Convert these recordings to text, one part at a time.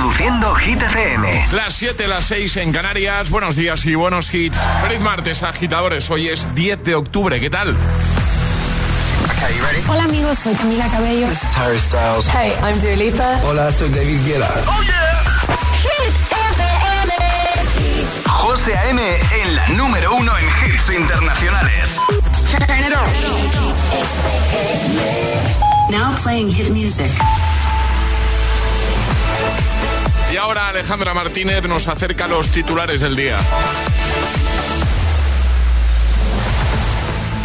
Reproduciendo Hit FM. Las 7, las 6 en Canarias. Buenos días y buenos hits. Feliz martes, agitadores. Hoy es 10 de octubre. ¿Qué tal? Hola amigos, soy Camila Cabello. This is Harry Styles. Hey, I'm Dua Lipa. Hola, soy David Guetta. Oh yeah. Hit FM. José A.M. en la número uno en hits internacionales. Turn it on. Now playing hit music. Y ahora Alejandra Martínez nos acerca los titulares del día.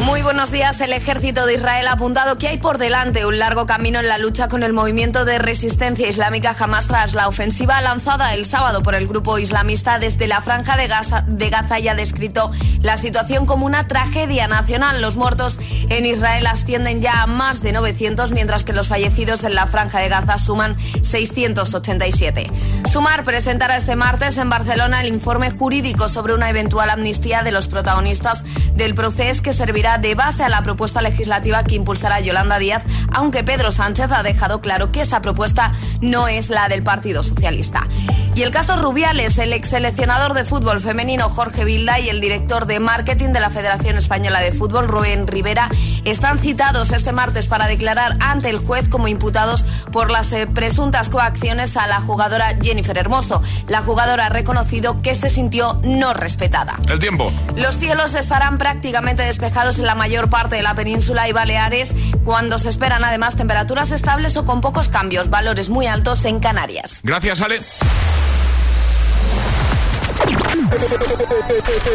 Muy buenos días. El ejército de Israel ha apuntado que hay por delante un largo camino en la lucha con el movimiento de resistencia islámica Hamas tras la ofensiva lanzada el sábado por el grupo islamista desde la franja de Gaza, de Gaza y ha descrito la situación como una tragedia nacional. Los muertos en Israel ascienden ya a más de 900, mientras que los fallecidos en la franja de Gaza suman 687. Sumar presentará este martes en Barcelona el informe jurídico sobre una eventual amnistía de los protagonistas del proceso que servirá de base a la propuesta legislativa que impulsará Yolanda Díaz, aunque Pedro Sánchez ha dejado claro que esa propuesta no es la del Partido Socialista. Y el caso Rubiales, el ex seleccionador de fútbol femenino Jorge Vilda y el director de marketing de la Federación Española de Fútbol, Rubén Rivera, están citados este martes para declarar ante el juez como imputados por las eh, presuntas coacciones a la jugadora Jennifer Hermoso. La jugadora ha reconocido que se sintió no respetada. El tiempo. Los cielos estarán prácticamente despejados en la mayor parte de la península y Baleares, cuando se esperan además temperaturas estables o con pocos cambios, valores muy altos en Canarias. Gracias, Ale.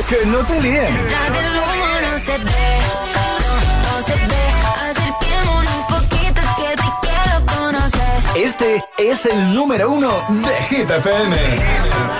que no te líen. Este es el número uno de Hit FM.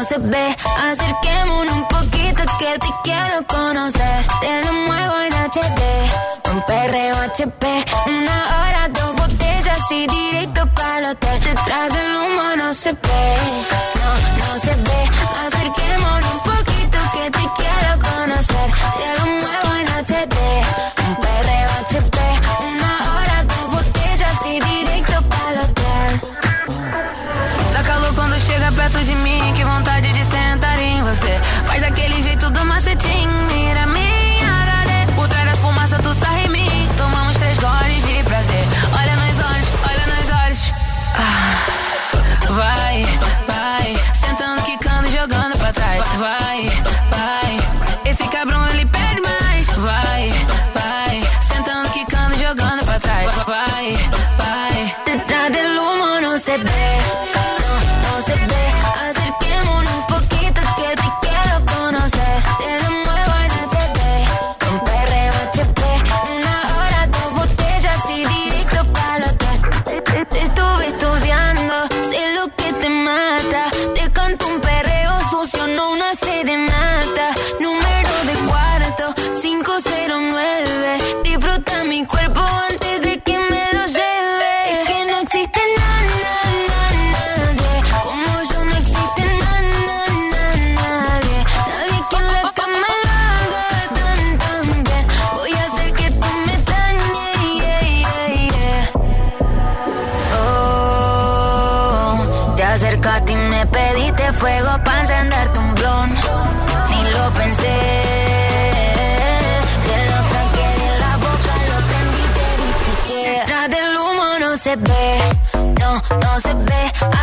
no, se ve. Acerquémonos un poquito que te quiero conocer. Te lo muevo en HD, un perreo HP, una hora, dos botellas y directo para el hotel. Detrás del humo no se ve, no, no se ve. Acerquémonos un poquito que te quiero conocer. Te mi cuerpo antes de que me lo lleve. Es que no existe nada, nadie. Como yo no existe nada, nadie. Nadie que en la cama lo haga tan, tan bien. Voy a hacer que tú me dañes. Oh, te acercaste y me pediste fuego para encenderte un se ve, no, no se ve.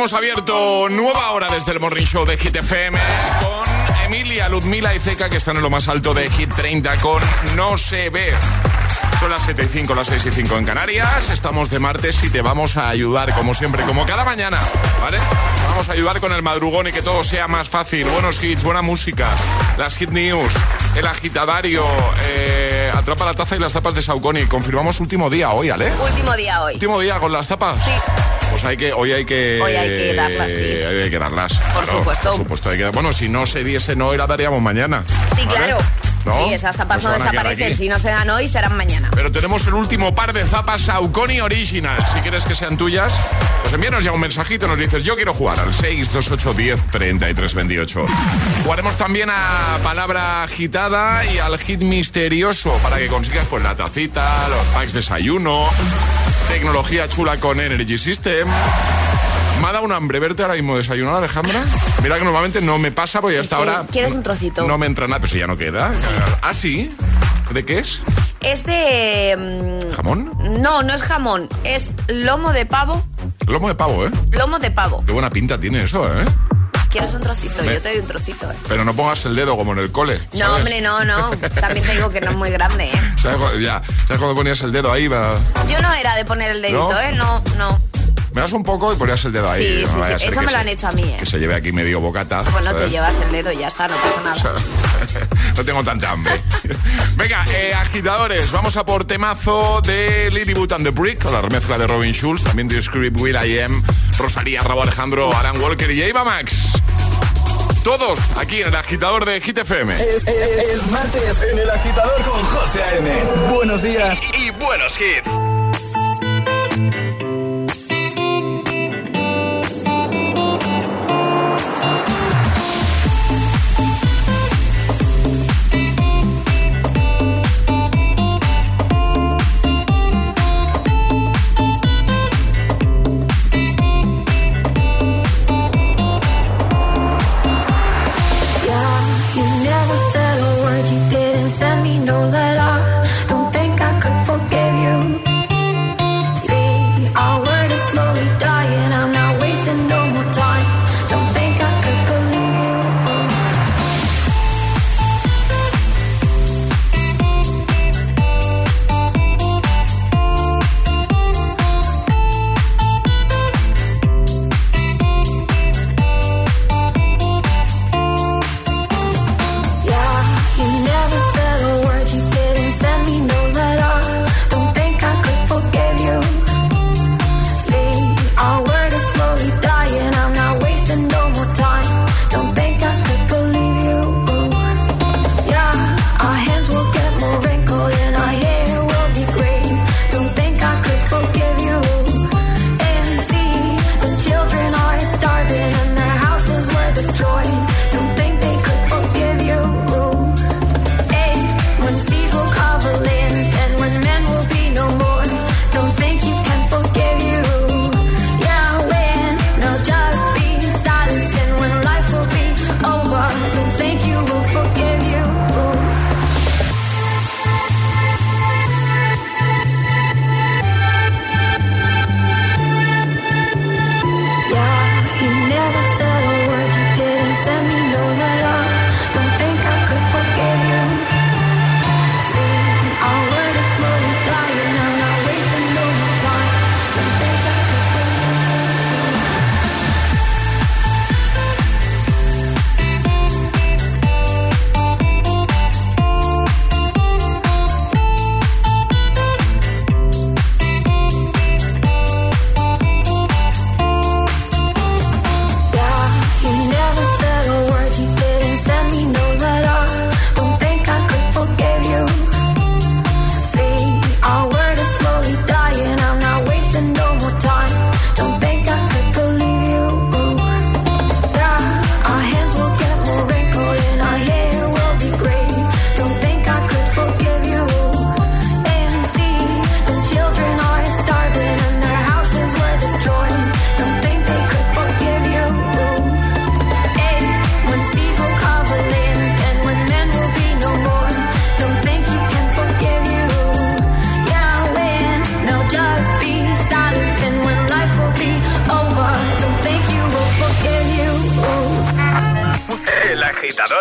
Hemos abierto nueva hora desde el Morning Show de Hit FM con Emilia, Ludmila y Zeca que están en lo más alto de Hit 30 con No se ve. Son las 7 y 5, las 6 y 5 en Canarias. Estamos de martes y te vamos a ayudar, como siempre, como cada mañana, ¿vale? Vamos a ayudar con el madrugón y que todo sea más fácil. Buenos hits, buena música, las hit news, el agitadario, eh, atrapa la taza y las tapas de Saucony. Confirmamos último día hoy, ¿ale? Último día hoy. Último día con las tapas. Sí. Pues hay que, hoy hay que. Hoy hay que darlas, sí. Hoy hay que darlas. Por supuesto. Por supuesto. Hay que, bueno, si no se diese no, la daríamos mañana. Sí, ¿vale? claro. ¿No? Sí, esas tapas Pues no desaparecen. Si no se dan hoy, serán mañana. Pero tenemos el último par de zapas Saucony Original. Si quieres que sean tuyas, pues envíanos ya un mensajito. Nos dices, yo quiero jugar al 628 10 33 28. Jugaremos también a palabra agitada y al hit misterioso para que consigas pues la tacita, los packs desayuno, tecnología chula con Energy System. Me ha dado un hambre verte ahora mismo desayunar, Alejandra. Mira que normalmente no me pasa porque hasta ahora. quieres un trocito. No me entra nada, pero si ya no queda. Ah, sí. ¿De qué es? Es de. ¿Jamón? mm, No, no es jamón. Es lomo de pavo. Lomo de pavo, ¿eh? Lomo de pavo. Qué buena pinta tiene eso, ¿eh? ¿Quieres un trocito? Me- Yo te doy un trocito, ¿eh? Pero no pongas el dedo como en el cole. No, hombre, no, no. También te digo que no es muy grande, ¿eh? ¿Sabes, cu- ya, ¿Sabes cuando ponías el dedo ahí? Va- Yo no era de poner el dedito, ¿No? ¿eh? No, no. Me das un poco y ponías el dedo ahí. Sí, no sí, Eso me lo se- han hecho a mí, ¿eh? Que se lleve aquí medio bocata. Pues no te llevas el dedo y ya está, no pasa nada. no tengo tanta hambre. Venga, eh, agitadores, vamos a por temazo de Lily Boot and the Brick, con la remezcla de Robin Schulz, también de Script Will I Am, Rosalía, Rabo Alejandro, Alan Walker y Eva Max. Todos aquí en el agitador de Hit FM. Es, es- es martes en el agitador con José A.M. Buenos días y, y buenos hits.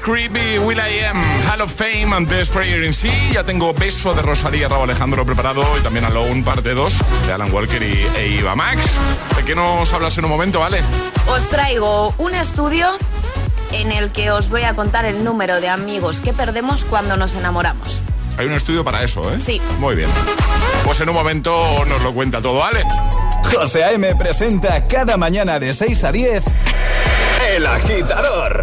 Screamy, Will I Am, Hall of Fame and The Sprayer in Sí. Ya tengo Beso de Rosalía Rabo Alejandro preparado y también Alone parte 2 de Alan Walker y e Iva Max. ¿De qué nos hablas en un momento, vale? Os traigo un estudio en el que os voy a contar el número de amigos que perdemos cuando nos enamoramos. Hay un estudio para eso, ¿eh? Sí. Muy bien. Pues en un momento nos lo cuenta todo, ¿vale? José A.M. presenta cada mañana de 6 a 10 El Agitador.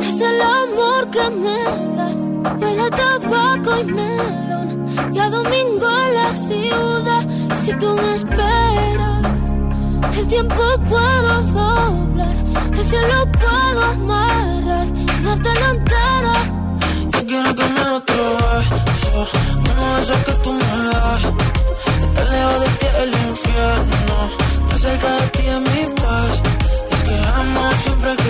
es el amor que me das. Huele a tabaco y melón. Y a domingo en la ciudad. Si tú me esperas, el tiempo puedo doblar. El cielo puedo amarrar darte la entera. Yo quiero me otro beso, uno de esos que tú me das. Estar lejos de ti el infierno, estar cerca de ti es mi paz. Es que amo siempre que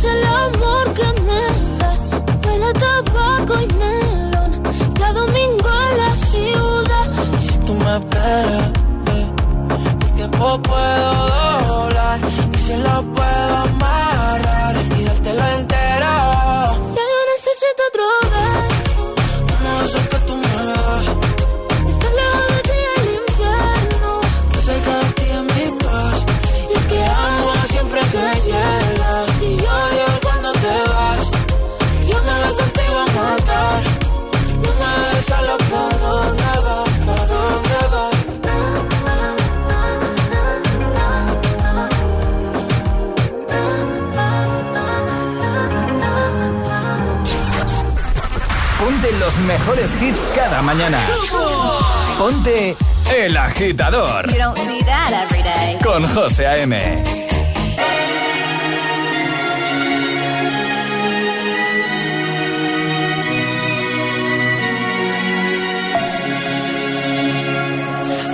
es el amor que me das. Huele a tabaco y melón. Y a domingo en la ciudad. Y si tú me esperas, el tiempo puedo doblar. Y se lo puedo amarrar mejores hits cada mañana. Ponte El Agitador You don't see that every day. con José A.M.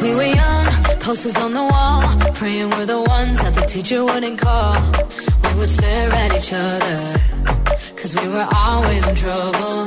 We were young, posters on the wall Praying we're the ones that the teacher wouldn't call We would stare at each other Cause we were always in trouble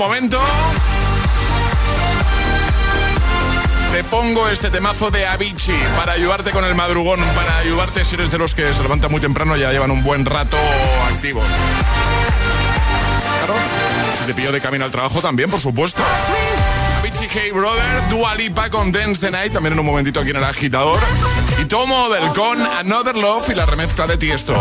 momento te pongo este temazo de Avicii para ayudarte con el madrugón, para ayudarte si eres de los que se levantan muy temprano ya llevan un buen rato activo. Claro, si te pillo de camino al trabajo también, por supuesto. Hey Brother, Dua Lipa con Dance the Night, también en un momentito aquí en el agitador. Y Tomo del con Another Love y la remezcla de Tiesto.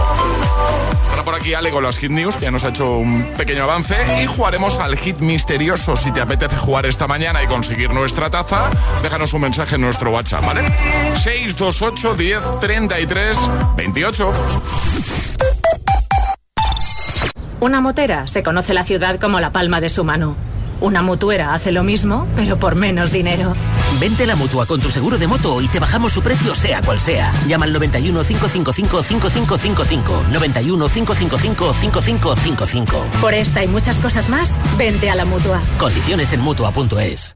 Estará por aquí Ale con las Hit News, ya nos ha hecho un pequeño avance. Y jugaremos al hit misterioso. Si te apetece jugar esta mañana y conseguir nuestra taza, déjanos un mensaje en nuestro WhatsApp, ¿vale? 628 10 33 28. Una motera se conoce la ciudad como la palma de su mano. Una mutuera hace lo mismo, pero por menos dinero. Vente a la mutua con tu seguro de moto y te bajamos su precio, sea cual sea. Llama al 91 555 5555. 91 555 5555. Por esta y muchas cosas más, vente a la mutua. Condiciones en mutua.es.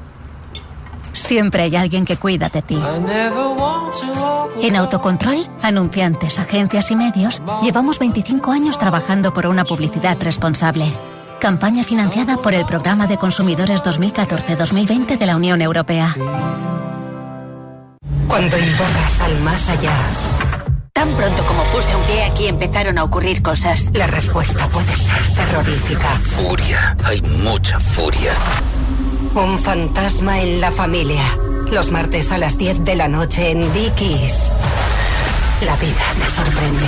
Siempre hay alguien que cuida de ti. En Autocontrol, anunciantes, agencias y medios, llevamos 25 años trabajando por una publicidad responsable. Campaña financiada por el Programa de Consumidores 2014-2020 de la Unión Europea. Cuando invocas al más allá, Tan pronto como puse un pie aquí empezaron a ocurrir cosas. la respuesta puede ser terrorífica. Furia, hay mucha furia. Un fantasma en la familia. Los martes a las 10 de la noche en Dickies. La vida te sorprende.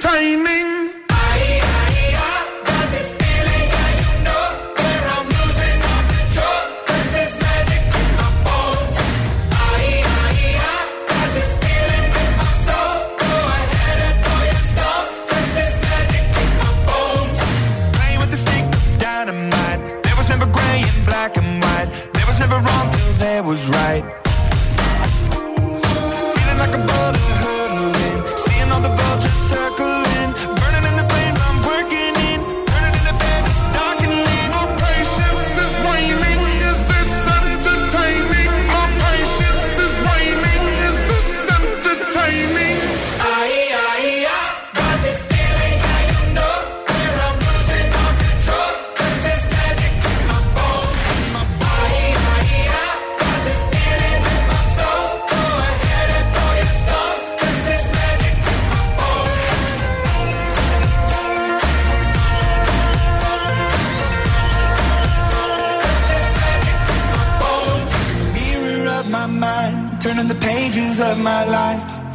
time.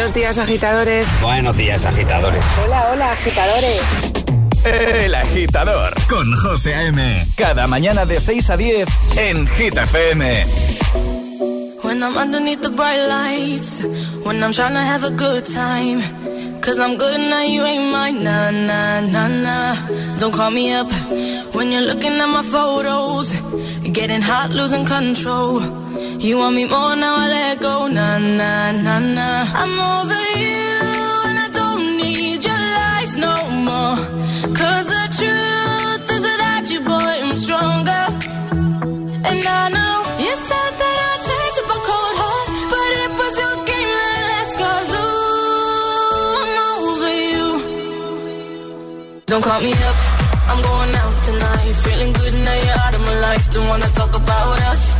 Buenos días, agitadores. Buenos días, agitadores. Hola, hola, agitadores. El agitador con José A.M. Cada mañana de 6 a 10 en Hit FM. When I'm underneath the bright lights, when I'm trying to have a good time. Cause I'm good now, you ain't mine, nah, nah, nah, nah. Don't call me up when you're looking at my photos. Getting hot, losing control. You want me more now, I let go, nah, nah, nah, nah. I'm over you, and I don't need your lies no more. Cause the truth is that you, boy, I'm stronger. And I know you said that I'd change up a cold heart, but it was your game that last. Cause ooh, I'm over you. Don't call me up, I'm going out tonight. Feeling good now you're out of my life. Don't wanna talk about us.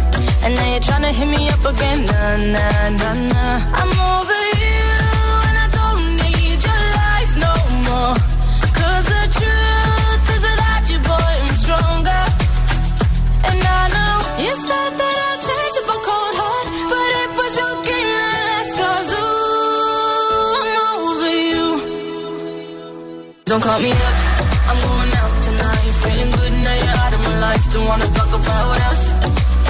And now you're tryna hit me up again. Nah, nah, nah, nah. I'm over you, and I don't need your lies no more. Cause the truth is that you, boy, I'm stronger. And I know you said that I'd change up a cold heart, but it was your game that last. Cause ooh, I'm over you. Don't call me up, I'm going out tonight. Feeling good now you're out of my life. Don't wanna talk about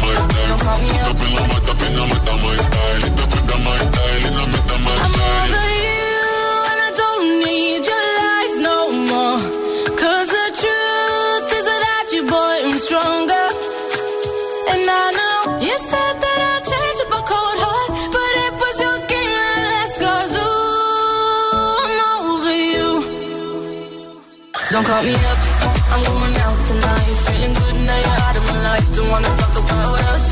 my style. Style. Don't call me up, I'm going out tonight. Feeling good now you're out of my life. Don't wanna talk about us.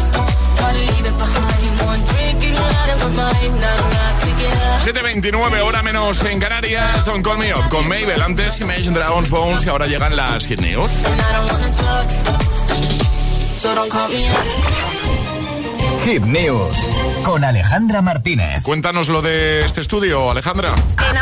Gotta leave it behind. One drink and you're out of my mind. Not, not to get up. 7.29, hora menos en Canarias. Don't Call Me Up con Mabel. Antes Image Dragons Bones y ahora llegan las Hit News. And I don't wanna talk. So don't call me up. Hit News con Alejandra Martínez. Cuéntanos lo de este estudio, Alejandra.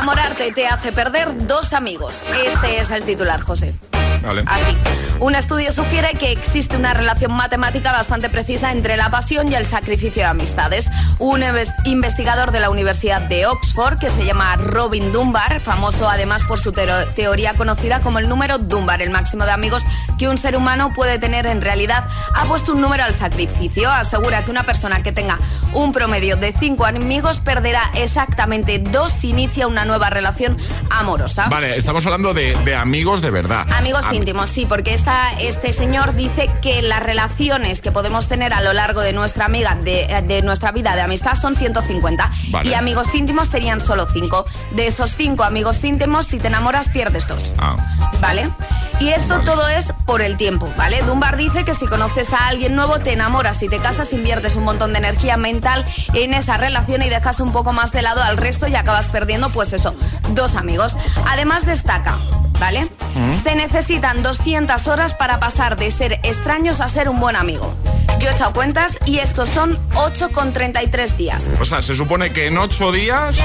Enamorarte te hace perder dos amigos. Este es el titular, José. Vale. Así. Un estudio sugiere que existe una relación matemática bastante precisa entre la pasión y el sacrificio de amistades. Un inves- investigador de la Universidad de Oxford, que se llama Robin Dunbar, famoso además por su teoría conocida como el número Dunbar, el máximo de amigos que un ser humano puede tener en realidad, ha puesto un número al sacrificio. Asegura que una persona que tenga un promedio de cinco amigos perderá exactamente dos si inicia una nueva relación amorosa. Vale, estamos hablando de, de amigos de verdad. Amigos Íntimos, sí, porque esta, este señor dice que las relaciones que podemos tener a lo largo de nuestra amiga, de, de nuestra vida de amistad son 150. Vale. Y amigos íntimos tenían solo 5. De esos 5 amigos íntimos, si te enamoras, pierdes dos. Ah. ¿Vale? Y esto todo es por el tiempo, ¿vale? Dunbar dice que si conoces a alguien nuevo, te enamoras, si te casas, inviertes un montón de energía mental en esa relación y dejas un poco más de lado al resto y acabas perdiendo, pues eso, dos amigos. Además destaca, ¿vale? Se necesitan 200 horas para pasar de ser extraños a ser un buen amigo. Yo he echado cuentas y estos son 8,33 días. O sea, se supone que en ocho días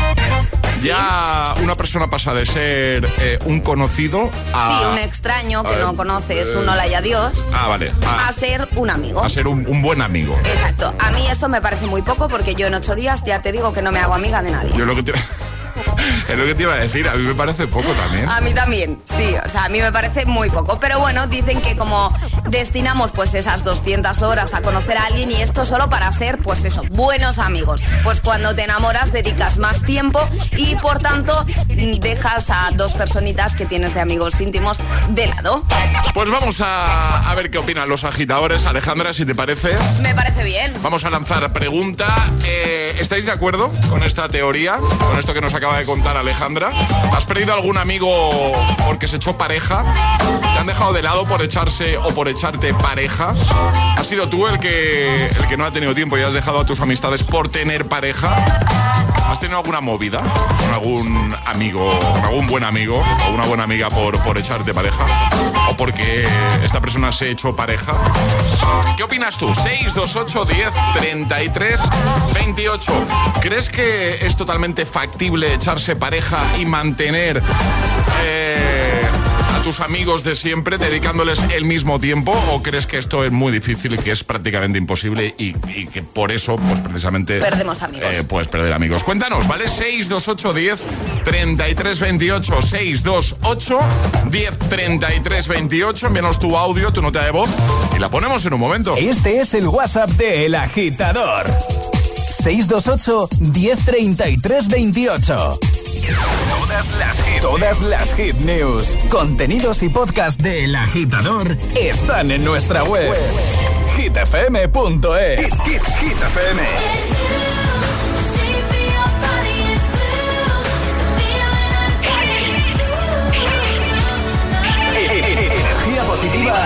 ya una persona pasa de ser eh, un conocido a... Sí, un extraño que a- no conoces, eh, un hola y adiós, Ah, vale. A, a ser un amigo. a ser un, un buen amigo. Exacto. A mí eso me parece muy poco porque yo en ocho días ya te digo que no me hago amiga de nadie. Yo lo que te... es lo que te iba a decir, a mí me parece poco también. A mí también, sí, o sea, a mí me parece muy poco. Pero bueno, dicen que como destinamos pues esas 200 horas a conocer a alguien y esto solo para ser, pues eso, buenos amigos. Pues cuando te enamoras dedicas más tiempo y por tanto dejas a dos personitas que tienes de amigos íntimos de lado. Pues vamos a, a ver qué opinan los agitadores. Alejandra, si te parece. Me parece bien. Vamos a lanzar pregunta. Eh, ¿Estáis de acuerdo con esta teoría? Con esto que nos acaba de contar Alejandra. ¿Has perdido algún amigo porque se echó pareja? ¿Te han dejado de lado por echarse o por echarte pareja? ¿Has sido tú el que, el que no ha tenido tiempo y has dejado a tus amistades por tener pareja? ¿Has tenido alguna movida con algún amigo, con algún buen amigo o una buena amiga por, por echarte pareja? ¿O porque esta persona se echó pareja? ¿Qué opinas tú? 628 10 33 28. ¿Crees que es totalmente factible echarse pareja y mantener eh, tus amigos de siempre dedicándoles el mismo tiempo? ¿O crees que esto es muy difícil y que es prácticamente imposible y, y que por eso, pues precisamente. Perdemos amigos. eh, puedes perder amigos. Cuéntanos, ¿vale? 628 10 33 28. 628 10 33 28. Envíanos tu audio, tu nota de voz y la ponemos en un momento. Este es el WhatsApp de El Agitador. 628 1033 28. Todas las hit, todas las hit news, contenidos y podcast de El Agitador están en nuestra web. hitfm.es. Hit, Hit FM. Energía positiva.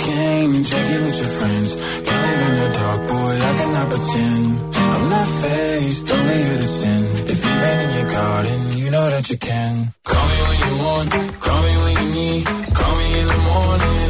Cocaine and drinking with your friends. Can't live in the dark, boy, I cannot pretend. I'm not faced, only here to sin. If you've been in your garden, you know that you can. Call me when you want, call me when you need. Call me in the morning,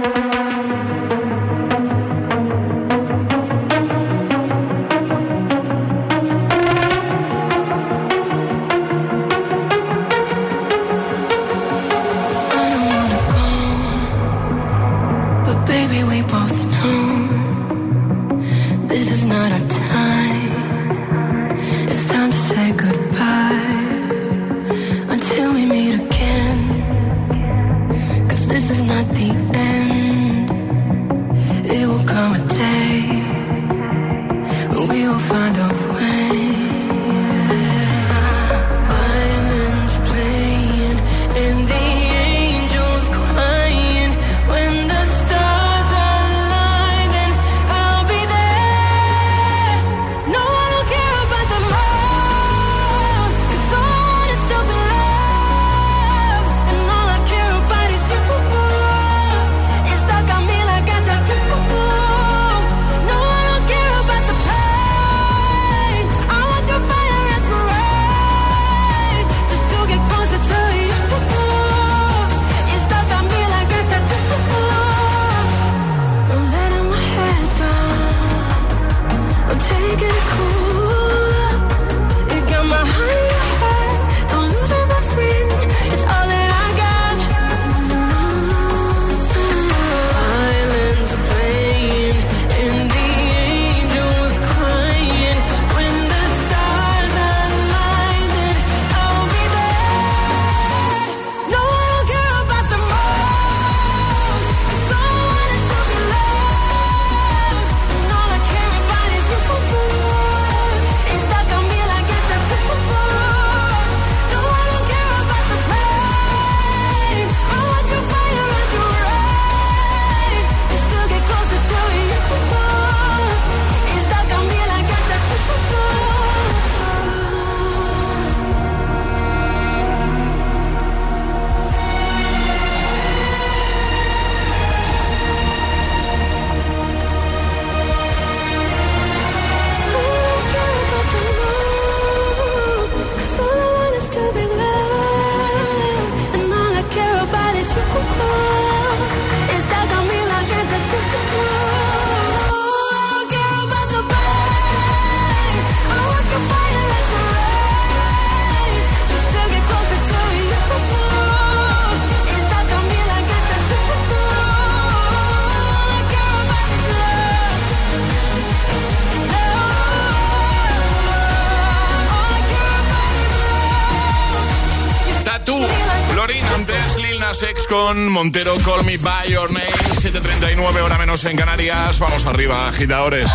7.39 hora menos en Canarias, vamos arriba, agitadores.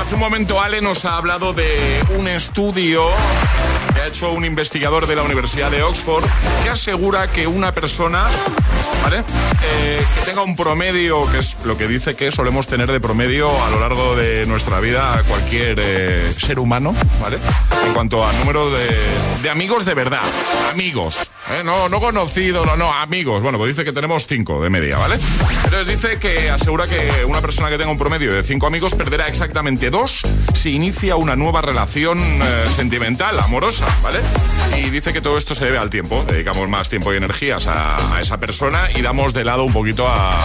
Hace un momento Ale nos ha hablado de un estudio que ha hecho un investigador de la Universidad de Oxford que asegura que una persona. Eh, que tenga un promedio, que es lo que dice que solemos tener de promedio a lo largo de nuestra vida cualquier eh, ser humano, ¿vale? En cuanto a número de amigos de verdad, amigos, ¿eh? no, no conocidos, no, no, amigos. Bueno, pues dice que tenemos cinco de media, ¿vale? Entonces dice que asegura que una persona que tenga un promedio de cinco amigos perderá exactamente dos si inicia una nueva relación eh, sentimental, amorosa, ¿vale? Y dice que todo esto se debe al tiempo, dedicamos más tiempo y energías a, esa persona y damos de lado un poquito a,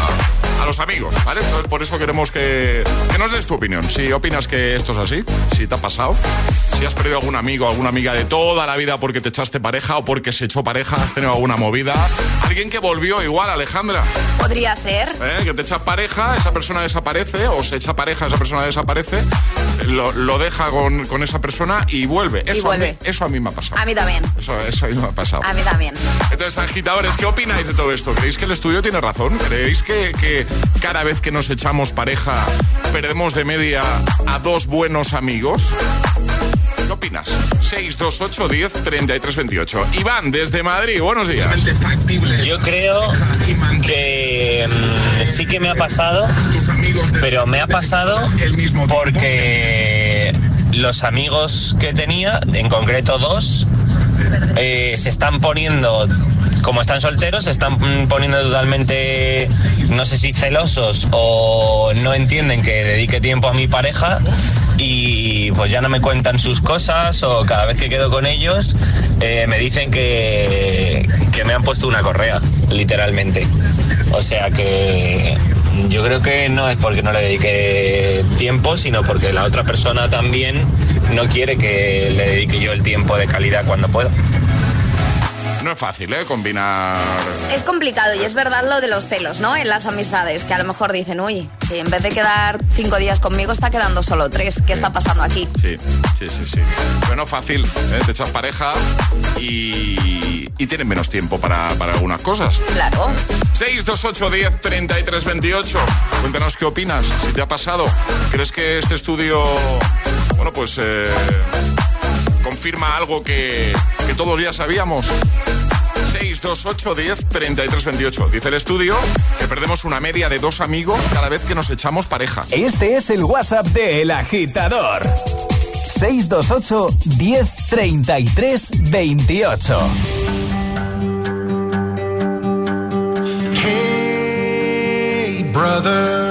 a los amigos, ¿vale? Entonces por eso queremos que, que nos des tu opinión. Si opinas que esto es así, si te ha pasado, si has perdido algún amigo, alguna amiga de toda la vida porque te echaste pareja o porque se echó pareja, has tenido alguna movida. Alguien que volvió igual, Alejandra. Podría ser. ¿eh? Que te echa pareja, esa persona desaparece, o se echa pareja, esa persona desaparece, lo, lo deja con, con esa persona y vuelve. Eso, vuelve. A, mí, eso a mí me ha pasado. A mí también. Eso, eso a mí me ha pasado. A mí también. Entonces, agitadores, ¿qué opináis de todo esto? ¿Creéis que el estudio tiene razón? ¿Creéis que, que cada vez que nos echamos pareja perdemos de media a dos buenos amigos? ¿Qué opinas? 628 10 33 28. Iván, desde Madrid, buenos días. Yo creo que mm, sí que me ha pasado, pero me ha pasado porque los amigos que tenía, en concreto dos, eh, se están poniendo como están solteros, se están mm, poniendo totalmente, no sé si celosos o no entienden que dedique tiempo a mi pareja y pues ya no me cuentan sus cosas o cada vez que quedo con ellos eh, me dicen que, que me han puesto una correa, literalmente. O sea que yo creo que no es porque no le dedique tiempo, sino porque la otra persona también no quiere que le dedique yo el tiempo de calidad cuando puedo. No es fácil, ¿eh? Combinar. Es complicado y es verdad lo de los celos, ¿no? En las amistades, que a lo mejor dicen, uy, que en vez de quedar cinco días conmigo está quedando solo tres. ¿Qué está pasando aquí? Sí, sí, sí, sí. Pero no es fácil, ¿eh? Te echas pareja y, y tienen menos tiempo para, para algunas cosas. Claro. 628 10 33 28. Cuéntanos qué opinas, si te ha pasado. ¿Crees que este estudio, bueno, pues eh, confirma algo que, que todos ya sabíamos? 628 10 33 28. Dice el estudio que perdemos una media de dos amigos cada vez que nos echamos pareja. Este es el WhatsApp de El Agitador. 628 10 33 28. Hey, brother,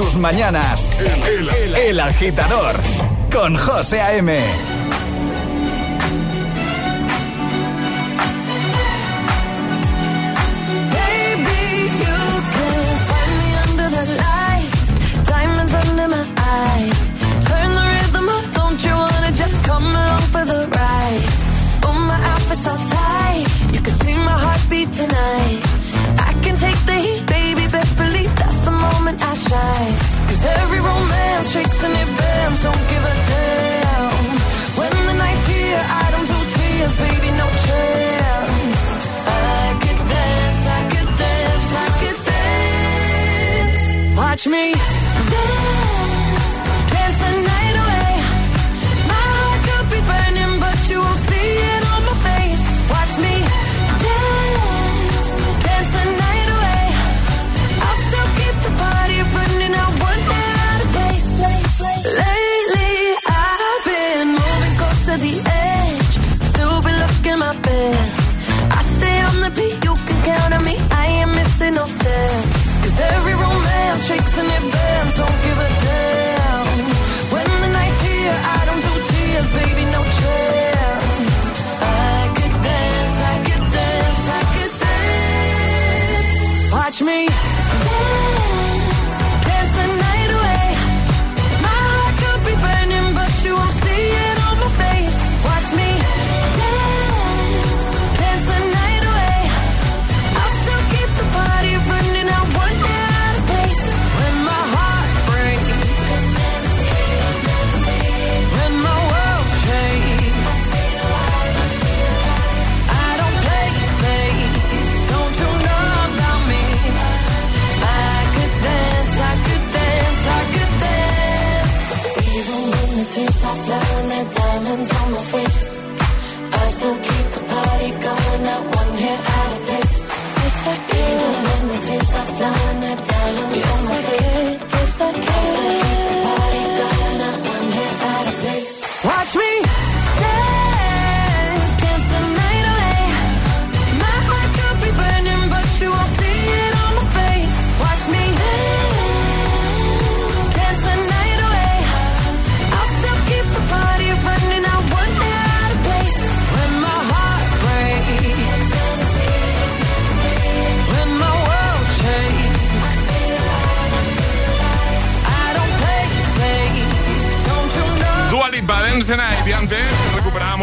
tus mañanas. El, agitador con José A.M. Catch me.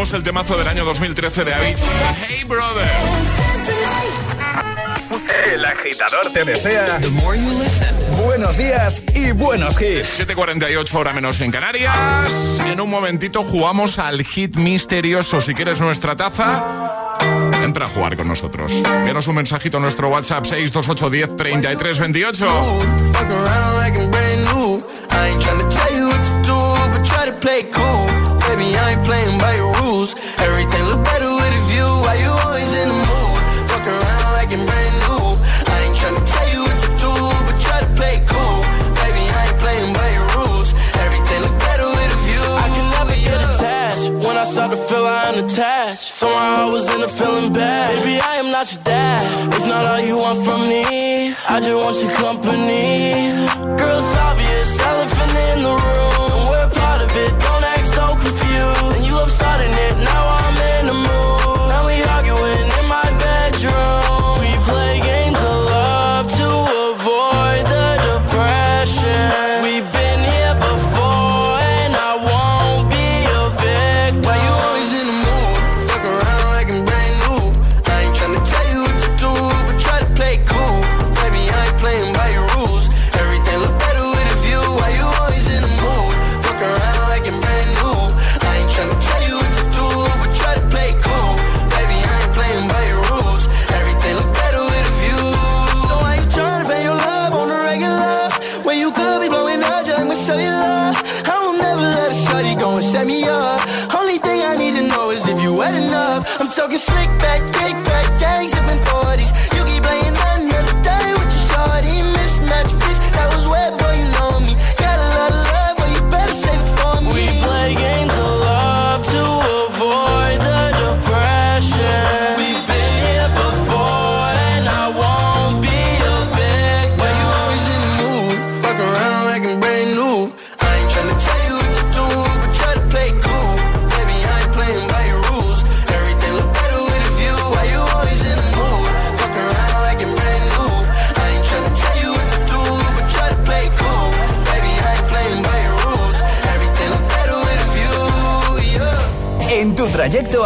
escuchamos el temazo del año 2013 de Avicii, Hey Brother. El agitador te desea buenos días y buenos hits. 7.48 hora menos en Canarias. En un momentito jugamos al hit misterioso. Si quieres nuestra taza, entra a jugar con nosotros. Envíanos un mensajito a nuestro WhatsApp 62810 3328. baby, I ain't playing by your rules. Everything look better with a view. Why you always in the mood? Fuck around like you're brand new. I ain't tryna tell you what to do, but try to play cool. Baby, I ain't playing by your rules. Everything look better with a view. I can never get attached. When I start to feel I'm unattached, somehow I was in a feeling bad. Baby, I am not your dad. It's not all you want from me. I just want your company. Girl, sorry.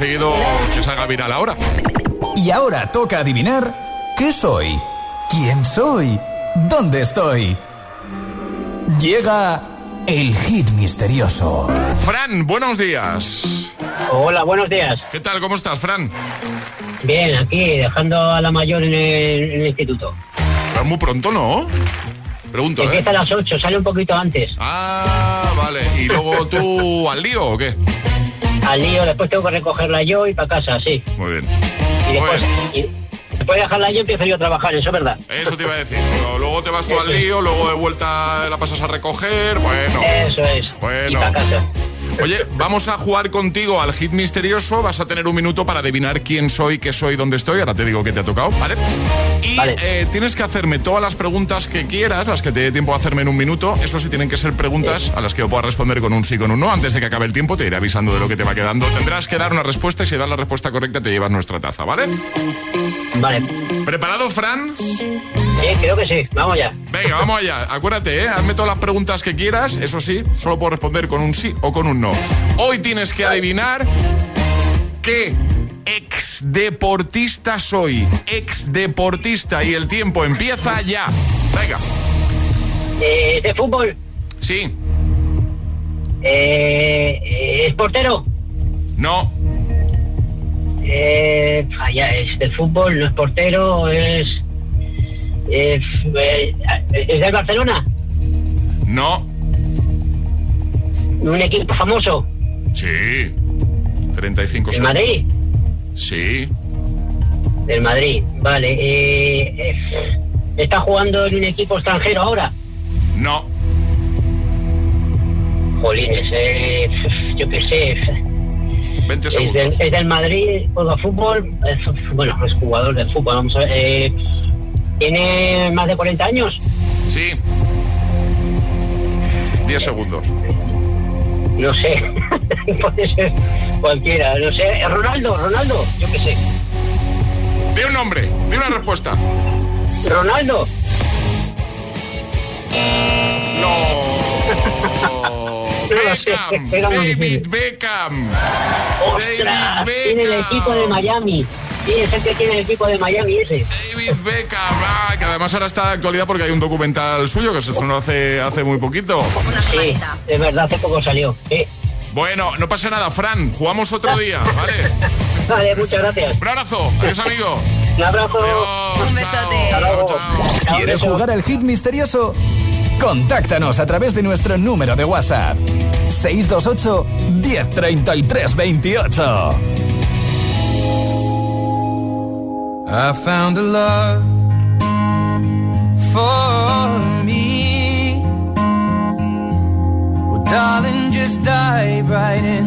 Conseguido que salga viral ahora. Y ahora toca adivinar qué soy, quién soy, dónde estoy. Llega el hit misterioso. Fran, buenos días. Hola, buenos días. ¿Qué tal? ¿Cómo estás, Fran? Bien, aquí dejando a la mayor en el, en el instituto. Pero muy pronto, ¿no? Pregunto, ¿eh? Empieza a las 8, sale un poquito antes. Ah, vale. ¿Y luego tú al lío o qué? Al lío, después tengo que recogerla yo y para casa, sí. Muy bien. Y después, y después de dejarla yo empiezo yo a trabajar, eso es verdad. Eso te iba a decir. Pero luego te vas tú al lío, luego de vuelta la pasas a recoger. Bueno. Eso es. Bueno. Y pa' casa. Oye, vamos a jugar contigo al hit misterioso. Vas a tener un minuto para adivinar quién soy, qué soy, dónde estoy. Ahora te digo que te ha tocado, ¿vale? Y eh, tienes que hacerme todas las preguntas que quieras, las que te dé tiempo a hacerme en un minuto. Eso sí, tienen que ser preguntas a las que yo pueda responder con un sí, con un no. Antes de que acabe el tiempo, te iré avisando de lo que te va quedando. Tendrás que dar una respuesta y si das la respuesta correcta, te llevas nuestra taza, ¿vale? Vale. ¿Preparado, Fran? Sí, creo que sí. Vamos ya. Venga, vamos allá. Acuérdate, ¿eh? hazme todas las preguntas que quieras. Eso sí, solo puedo responder con un sí o con un no. Hoy tienes que adivinar qué exdeportista soy. Exdeportista y el tiempo empieza ya. Venga. Eh, ¿De fútbol? Sí. Eh, eh, ¿Es portero? No. Eh, ya, es de fútbol, no es portero, es... Es, eh, ¿Es del Barcelona? No. ¿Un equipo famoso? Sí. 35 ¿El segundos. Madrid? Sí. Del Madrid, vale. Eh, ¿Está jugando en un equipo extranjero ahora? No. Jolines, eh, yo qué sé. 20 Es del, es del Madrid, juega fútbol. es- bueno, es jugador del fútbol, vamos a ver. eh, ¿Tiene más de 40 años? Sí. 10 segundos. No sé. Puede ser cualquiera. No sé. Ronaldo, Ronaldo, yo qué sé. Di un nombre, di una respuesta. Ronaldo. Beckham, David Beckham. ¡Ostras! Tiene el equipo de Miami. Sí, es el que tiene el equipo de Miami ese. David Beckham, ah, que además ahora está de actualidad porque hay un documental suyo que se estrenó hace, hace muy poquito. Sí, es verdad, hace poco salió. Sí. Bueno, no pasa nada, Fran, jugamos otro día, ¿vale? Vale, muchas gracias. Un abrazo, adiós amigo. Un abrazo. Un besote. ¿Quieres jugar al hit misterioso? Contáctanos a través de nuestro número de WhatsApp. 628 1033 28. I found a love for me. Darling, just right in.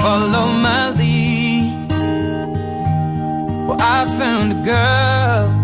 Follow my lead. Well, I found a girl,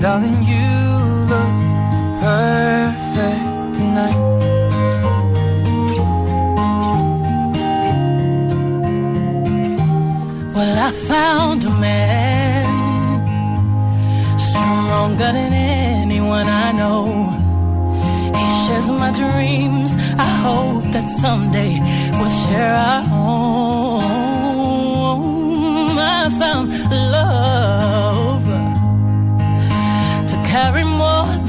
Darling, you look perfect tonight. Well, I found a man stronger than anyone I know. He shares my dreams. I hope that someday we'll share our home. I found love